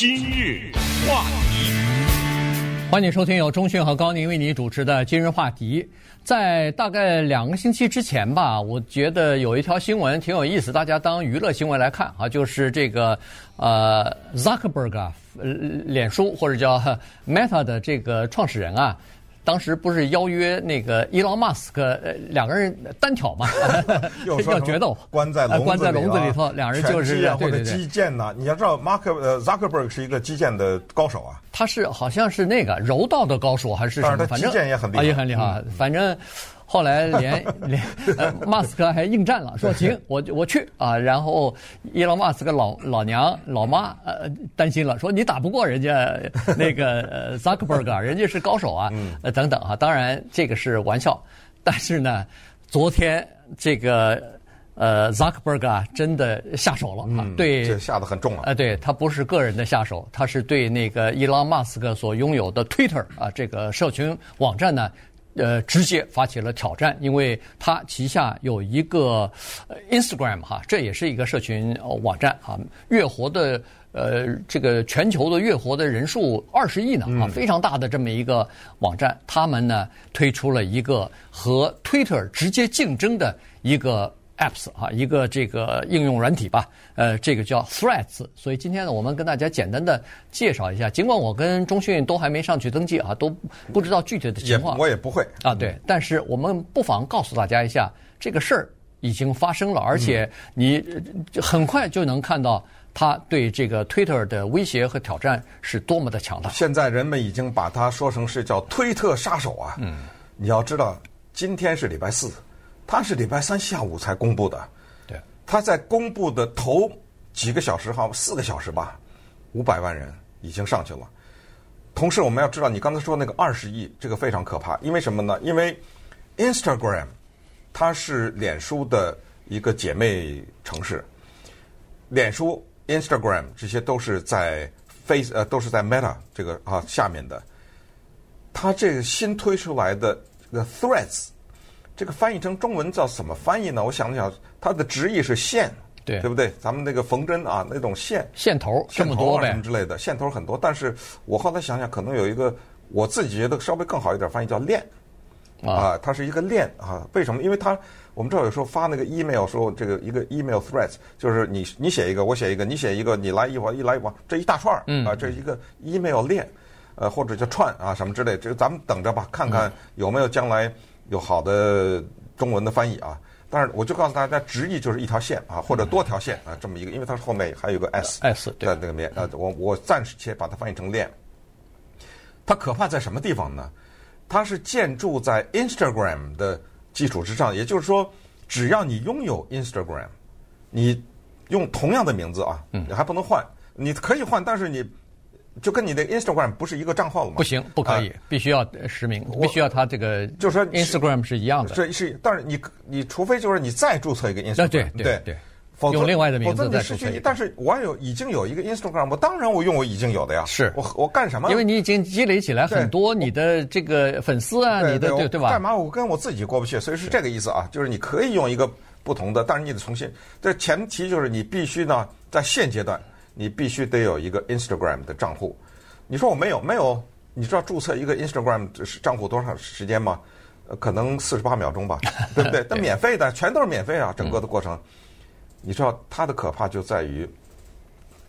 今日话题，欢迎收听由中讯和高宁为你主持的今日话题。在大概两个星期之前吧，我觉得有一条新闻挺有意思，大家当娱乐新闻来看啊，就是这个呃，Zuckerberg，脸书或者叫 Meta 的这个创始人啊。当时不是邀约那个伊隆马斯克，呃，两个人单挑嘛，要决斗，关在笼关在笼子里头，两人就是或者基建呐。你要知道，马克呃，Zuckerberg 是一个击剑的高手啊。他是好像是那个柔道的高手还是什么？反正基建也很厉害，也很厉害。反正。后来连 连呃，马斯克还应战了，说行，我我去啊。然后伊隆马斯克老老娘老妈呃担心了，说你打不过人家 那个呃扎克伯格，人家是高手啊，呃等等啊。当然这个是玩笑，但是呢，昨天这个呃扎克伯格啊真的下手了啊，对，这下得很重了。呃，对他不是个人的下手，他是对那个伊朗马斯克所拥有的 Twitter 啊这个社群网站呢。呃，直接发起了挑战，因为他旗下有一个 Instagram 哈，这也是一个社群网站啊，月活的呃这个全球的月活的人数二十亿呢啊，非常大的这么一个网站，他们呢推出了一个和 Twitter 直接竞争的一个。Apps 啊，一个这个应用软体吧，呃，这个叫 Threads。所以今天呢，我们跟大家简单的介绍一下。尽管我跟中讯都还没上去登记啊，都不知道具体的情况。我也不会啊，对。但是我们不妨告诉大家一下，这个事儿已经发生了，而且你很快就能看到他对这个 Twitter 的威胁和挑战是多么的强大。现在人们已经把它说成是叫推特杀手啊。嗯。你要知道，今天是礼拜四。他是礼拜三下午才公布的，对，他在公布的头几个小时哈，四个小时吧，五百万人已经上去了。同时，我们要知道，你刚才说那个二十亿，这个非常可怕，因为什么呢？因为 Instagram 它是脸书的一个姐妹城市，脸书、Instagram 这些都是在 Face 呃都是在 Meta 这个啊下面的，它这个新推出来的这个 Threads。这个翻译成中文叫怎么翻译呢？我想了想，它的直译是线，对对不对？咱们那个缝针啊，那种线线头这么多什么之类的，线头很多。但是我后来想想，可能有一个我自己觉得稍微更好一点翻译叫链啊，它是一个链啊。为什么？因为它我们知道有时候发那个 email 说这个一个 email threads 就是你你写一个，我写一个，你写一个，你来一我一来一往，这一大串儿啊，这一个 email 链呃或者叫串啊什么之类，这个咱们等着吧，看看有没有将来。有好的中文的翻译啊，但是我就告诉大家，直译就是一条线啊，或者多条线啊，这么一个，因为它后面还有个 s s 在那个面啊，我我暂时先把它翻译成链。它可怕在什么地方呢？它是建筑在 Instagram 的基础之上，也就是说，只要你拥有 Instagram，你用同样的名字啊，你还不能换，你可以换，但是你。就跟你的 Instagram 不是一个账号了吗？不行，不可以，必须要实名，必须要他这个，就是说 Instagram 是一样的。这是，但是你你除非就是你再注册一个 Instagram，对对对，用另外的名字再注册。但是我有已经有一个 Instagram，我当然我用我已经有的呀。是，我我干什么？因为你已经积累起来很多你的这个粉丝啊，你的对对吧？干嘛我跟我自己过不去？所以是这个意思啊，就是你可以用一个不同的，但是你得重新。这前提就是你必须呢，在现阶段你必须得有一个 Instagram 的账户。你说我没有没有？你知道注册一个 Instagram 账户多长时间吗？呃，可能四十八秒钟吧，对不对？但免费的，全都是免费啊，整个的过程。你知道它的可怕就在于，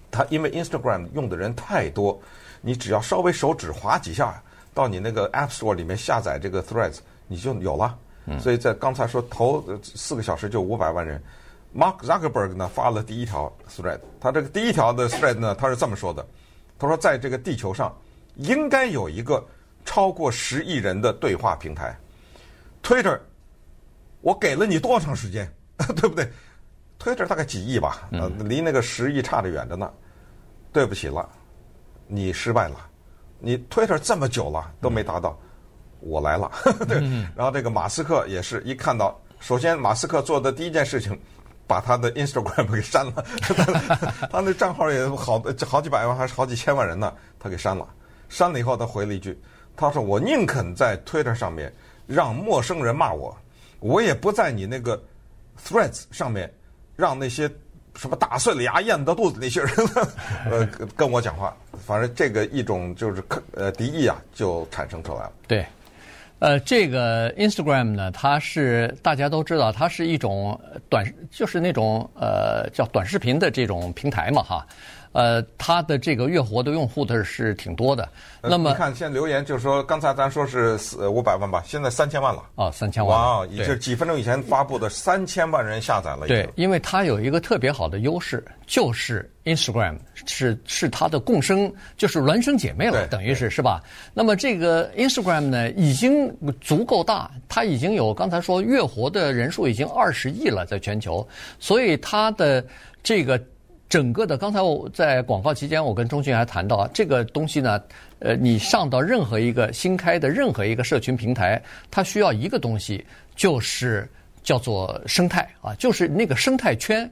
它因为 Instagram 用的人太多，你只要稍微手指滑几下，到你那个 App Store 里面下载这个 Threads，你就有了。所以在刚才说头四个小时就五百万人，Mark Zuckerberg 呢发了第一条 Thread，他这个第一条的 Thread 呢，他是这么说的。他说，在这个地球上，应该有一个超过十亿人的对话平台。Twitter，我给了你多长时间，对不对？Twitter 大概几亿吧，呃，离那个十亿差得远着呢。对不起了，你失败了。你 Twitter 这么久了都没达到，我来了。对，然后这个马斯克也是一看到，首先马斯克做的第一件事情。把他的 Instagram 给删了，他那账号也好好几百万还是好几千万人呢，他给删了。删了以后，他回了一句：“他说我宁肯在 Twitter 上面让陌生人骂我，我也不在你那个 Threads 上面让那些什么打碎了牙咽到肚子那些人，呃，跟我讲话，反正这个一种就是呃敌意啊，就产生出来了。对，呃，这个 Instagram 呢，它是大家都知道，它是一种短，就是那种呃叫短视频的这种平台嘛，哈。呃，它的这个月活的用户的是挺多的。那么你看，现在留言就是说，刚才咱说是四五百万吧，现在三千万了。哦，三千万。哇，也就是几分钟以前发布的三千万人下载了。对，因为它有一个特别好的优势，就是 Instagram 是是它的共生，就是孪生姐妹了，等于是是吧？那么这个 Instagram 呢，已经足够大，它已经有刚才说月活的人数已经二十亿了，在全球，所以它的这个。整个的，刚才我在广告期间，我跟钟迅还谈到这个东西呢，呃，你上到任何一个新开的任何一个社群平台，它需要一个东西，就是叫做生态啊，就是那个生态圈。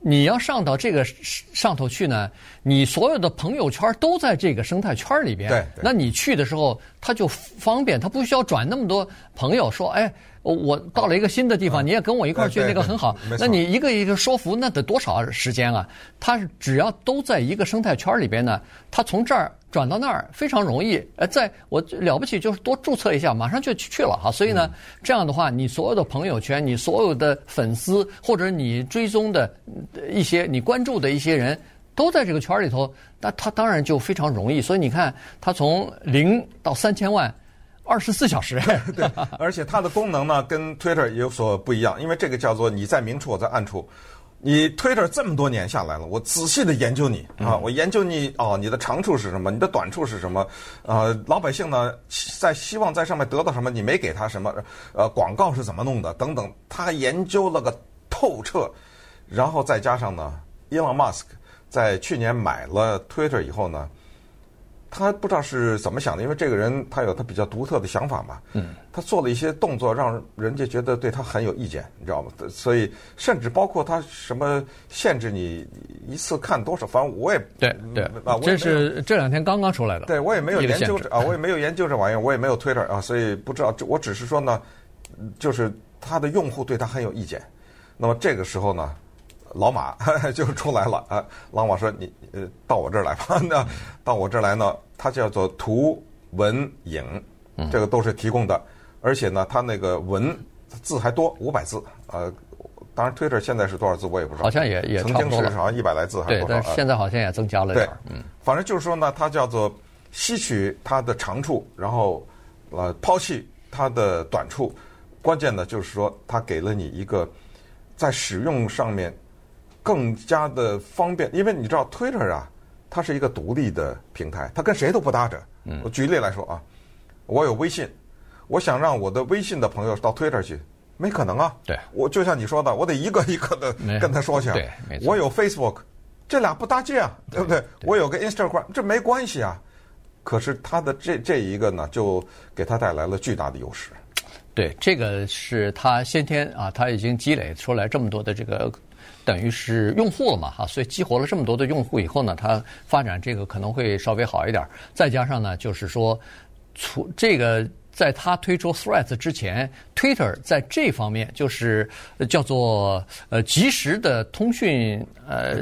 你要上到这个上头去呢，你所有的朋友圈都在这个生态圈里边。对，那你去的时候，它就方便，它不需要转那么多朋友说，哎。我到了一个新的地方，你也跟我一块儿去，那个很好。那你一个一个说服，那得多少时间啊？他只要都在一个生态圈里边呢，他从这儿转到那儿非常容易。呃，在我了不起就是多注册一下，马上就去了哈。所以呢，这样的话，你所有的朋友圈，你所有的粉丝或者你追踪的一些你关注的一些人都在这个圈里头，那他当然就非常容易。所以你看，他从零到三千万。二十四小时，对，而且它的功能呢，跟 Twitter 有所不一样，因为这个叫做你在明处，我在暗处。你 Twitter 这么多年下来了，我仔细的研究你啊，我研究你哦，你的长处是什么，你的短处是什么？呃，老百姓呢在希望在上面得到什么，你没给他什么？呃，广告是怎么弄的？等等，他研究了个透彻，然后再加上呢，Elon Musk 在去年买了 Twitter 以后呢。他不知道是怎么想的，因为这个人他有他比较独特的想法嘛。嗯。他做了一些动作，让人家觉得对他很有意见，你知道吗？所以甚至包括他什么限制你一次看多少，反正我也对对啊，这是这两天刚刚出来的。对，我也没有研究啊，我也没有研究这玩意儿，我也没有 Twitter 啊，所以不知道。我只是说呢，就是他的用户对他很有意见。那么这个时候呢？老马 就出来了啊！老马说：“你呃，到我这儿来吧。那到我这儿来呢，它叫做图文影，这个都是提供的，而且呢，它那个文字还多，五百字。呃，当然，Twitter 现在是多少字我也不知道，好像也也曾经是好像一百来字还是多少？对，但现在好像也增加了点。对，反正就是说呢，它叫做吸取它的长处，然后呃抛弃它的短处。关键呢，就是说它给了你一个在使用上面。”更加的方便，因为你知道 Twitter 啊，它是一个独立的平台，它跟谁都不搭着。我举例来说啊，我有微信，我想让我的微信的朋友到 Twitter 去，没可能啊。对，我就像你说的，我得一个一个的跟他说去。对，没错。我有 Facebook，这俩不搭界啊，对不对？我有个 Instagram，这没关系啊。可是他的这这一个呢，就给他带来了巨大的优势。对，这个是他先天啊，他已经积累出来这么多的这个。等于是用户了嘛，哈，所以激活了这么多的用户以后呢，它发展这个可能会稍微好一点。再加上呢，就是说，从这个在它推出 Threads 之前，Twitter 在这方面就是叫做呃即时的通讯呃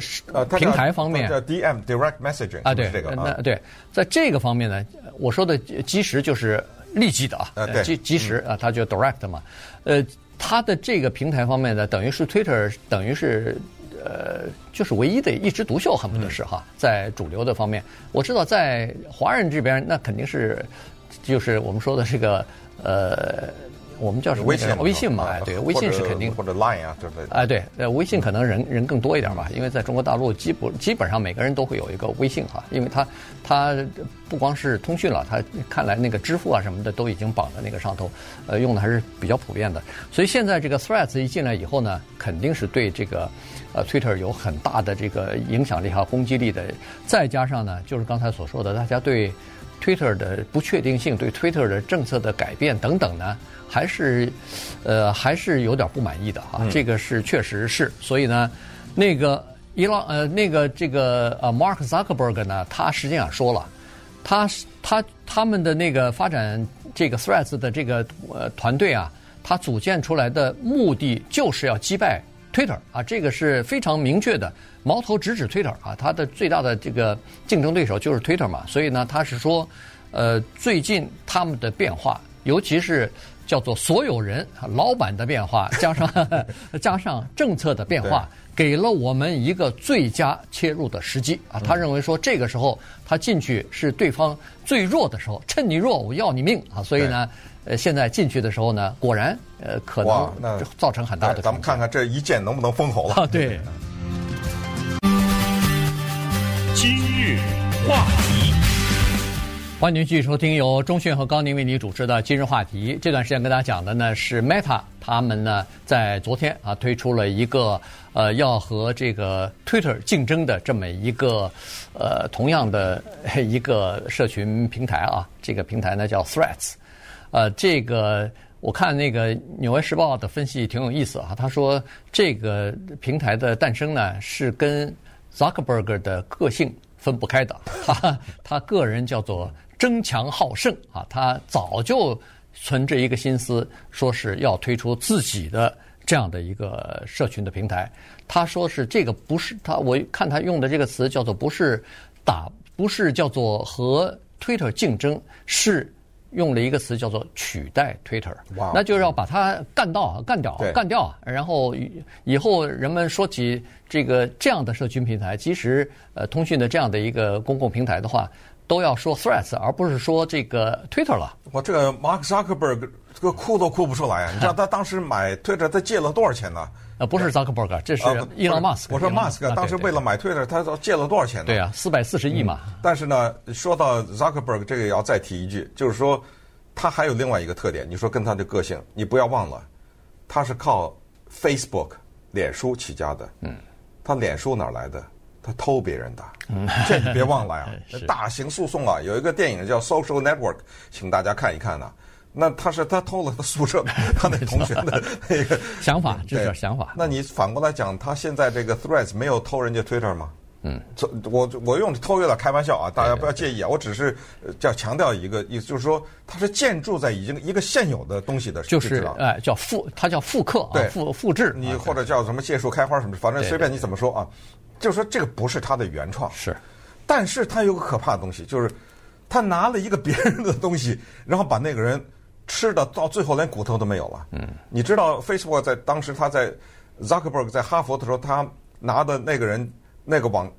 平台方面，叫 DM Direct Messaging 啊，对这个那对，在这个方面呢，我说的即时就是立即的啊，即即时啊，它就 Direct 嘛，呃。它的这个平台方面呢，等于是 Twitter，等于是呃，就是唯一的一枝独秀，恨不得是哈，在主流的方面，我知道在华人这边，那肯定是就是我们说的这个呃。我们叫什么？微信，微信嘛，哎，对，微信是肯定或者 Line 啊，对不对？哎，对，呃，微信可能人人更多一点吧，因为在中国大陆基本基本上每个人都会有一个微信哈，因为它它不光是通讯了，它看来那个支付啊什么的都已经绑在那个上头，呃，用的还是比较普遍的。所以现在这个 Threads 一进来以后呢，肯定是对这个呃 Twitter 有很大的这个影响力和攻击力的。再加上呢，就是刚才所说的，大家对 Twitter 的不确定性，对 Twitter 的政策的改变等等呢。还是，呃，还是有点不满意的哈。这个是确实是，所以呢，那个伊朗呃，那个这个呃，Mark Zuckerberg 呢，他实际上说了，他他他们的那个发展这个 Threads 的这个呃团队啊，他组建出来的目的就是要击败 Twitter 啊，这个是非常明确的，矛头直指 Twitter 啊，它的最大的这个竞争对手就是 Twitter 嘛，所以呢，他是说，呃，最近他们的变化，尤其是叫做所有人老板的变化，加上 加上政策的变化，给了我们一个最佳切入的时机啊。他认为说，这个时候他进去是对方最弱的时候，趁你弱我要你命啊，所以呢。呃，现在进去的时候呢，果然呃可能造成很大的。咱们看看这一箭能不能封喉了。啊，对。今日话题，欢迎您继续收听由中迅和高宁为您主持的今日话题。这段时间跟大家讲的呢是 Meta，他们呢在昨天啊推出了一个呃要和这个 Twitter 竞争的这么一个呃同样的 一个社群平台啊，这个平台呢叫 Threads。呃，这个我看那个《纽约时报》的分析挺有意思啊。他说，这个平台的诞生呢，是跟 Zuckerberg 的个性分不开的。他他个人叫做争强好胜啊，他早就存着一个心思，说是要推出自己的这样的一个社群的平台。他说是这个不是他，我看他用的这个词叫做不是打，不是叫做和 Twitter 竞争，是。用了一个词叫做取代 Twitter，那就是要把它干到干掉干掉，然后以后人们说起这个这样的社群平台，其实呃通讯的这样的一个公共平台的话，都要说 Threads，而不是说这个 Twitter 了。我这个 Mark Zuckerberg 这个哭都哭不出来啊！你知道 他当时买 Twitter 他借了多少钱呢？呃，不是 Zuckerberg，这是伊隆马斯克。我说马斯克当时为了买 Twitter，他借了多少钱呢？对啊，四百四十亿嘛。但是呢，说到 Zuckerberg 这个也要再提一句，就是说他还有另外一个特点。你说跟他的个性，你不要忘了，他是靠 Facebook 脸书起家的。嗯，他脸书哪来的？他偷别人的，这你别忘了呀！大型诉讼啊，有一个电影叫《Social Network》，请大家看一看呢。那他是他偷了他宿舍他那同学的那个 想法，这是想法。那你反过来讲，他现在这个 Threads 没有偷人家 Twitter 吗？嗯，这我我用偷有点开玩笑啊，大家不要介意啊。我只是叫强调一个意思，就是说它是建筑在已经一个现有的东西的，就是哎叫复，它叫复刻啊，复复制。你或者叫什么借树开花什么，反正随便你怎么说啊。就是说，这个不是他的原创，是，但是他有个可怕的东西，就是他拿了一个别人的东西，然后把那个人吃的到最后连骨头都没有了。嗯，你知道 Facebook 在当时他在 Zuckerberg 在哈佛的时候，他拿的那个人那个网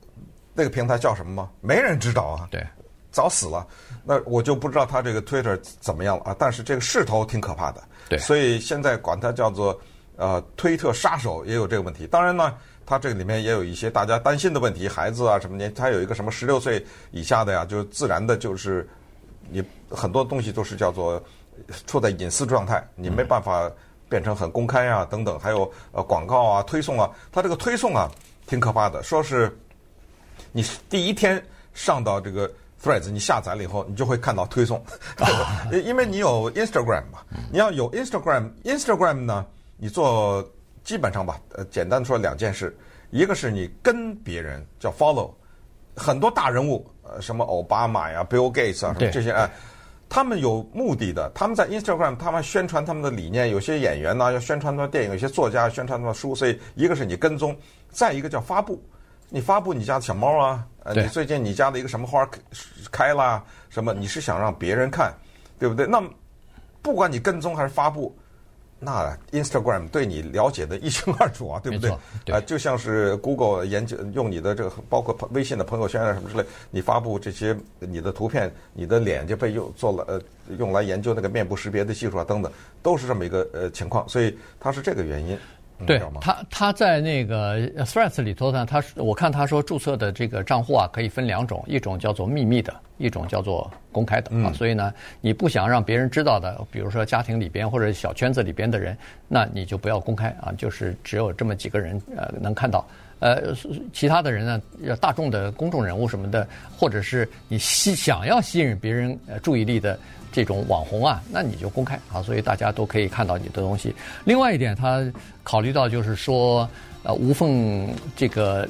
那个平台叫什么吗？没人知道啊，对，早死了。那我就不知道他这个 Twitter 怎么样了啊。但是这个势头挺可怕的，对，所以现在管它叫做呃推特杀手也有这个问题。当然呢。它这个里面也有一些大家担心的问题，孩子啊什么的，它有一个什么十六岁以下的呀，就自然的就是你很多东西都是叫做处在隐私状态，你没办法变成很公开啊等等，还有呃广告啊推送啊，它这个推送啊挺可怕的，说是你第一天上到这个 Threads，你下载了以后，你就会看到推送，因为你有 Instagram 嘛，你要有 Instagram，Instagram 呢，你做。基本上吧，呃，简单的说两件事，一个是你跟别人叫 follow，很多大人物，呃，什么奥巴马呀、Bill Gates 啊，什么这些哎，他们有目的的，他们在 Instagram，他们宣传他们的理念，有些演员呢要宣传他的电影，有些作家宣传他的书，所以一个是你跟踪，再一个叫发布，你发布你家的小猫啊，呃，你最近你家的一个什么花开啦，什么，你是想让别人看，对不对？那不管你跟踪还是发布。那 Instagram 对你了解的一清二楚啊，对不对？啊。呃，就像是 Google 研究用你的这个，包括微信的朋友圈啊什么之类，你发布这些你的图片，你的脸就被用做了呃，用来研究那个面部识别的技术啊等等，都是这么一个呃情况，所以它是这个原因。对，他他在那个 Threads 里头呢，他我看他说注册的这个账户啊，可以分两种，一种叫做秘密的，一种叫做公开的啊。嗯、所以呢，你不想让别人知道的，比如说家庭里边或者小圈子里边的人，那你就不要公开啊，就是只有这么几个人呃能看到。呃，其他的人呢，大众的公众人物什么的，或者是你吸想要吸引别人呃注意力的。这种网红啊，那你就公开啊，所以大家都可以看到你的东西。另外一点，他考虑到就是说，呃，无缝这个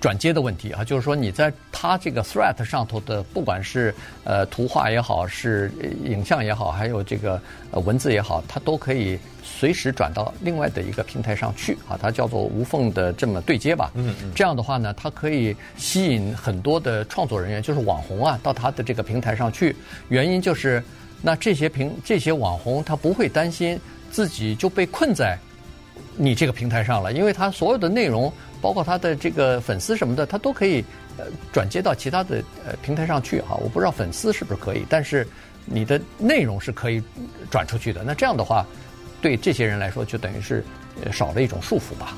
转接的问题啊，就是说你在它这个 threat 上头的，不管是呃图画也好，是影像也好，还有这个呃文字也好，它都可以随时转到另外的一个平台上去啊，它叫做无缝的这么对接吧。嗯嗯。这样的话呢，它可以吸引很多的创作人员，就是网红啊，到它的这个平台上去。原因就是，那这些平这些网红他不会担心自己就被困在你这个平台上了，因为他所有的内容。包括他的这个粉丝什么的，他都可以呃转接到其他的呃平台上去哈。我不知道粉丝是不是可以，但是你的内容是可以转出去的。那这样的话，对这些人来说，就等于是少了一种束缚吧。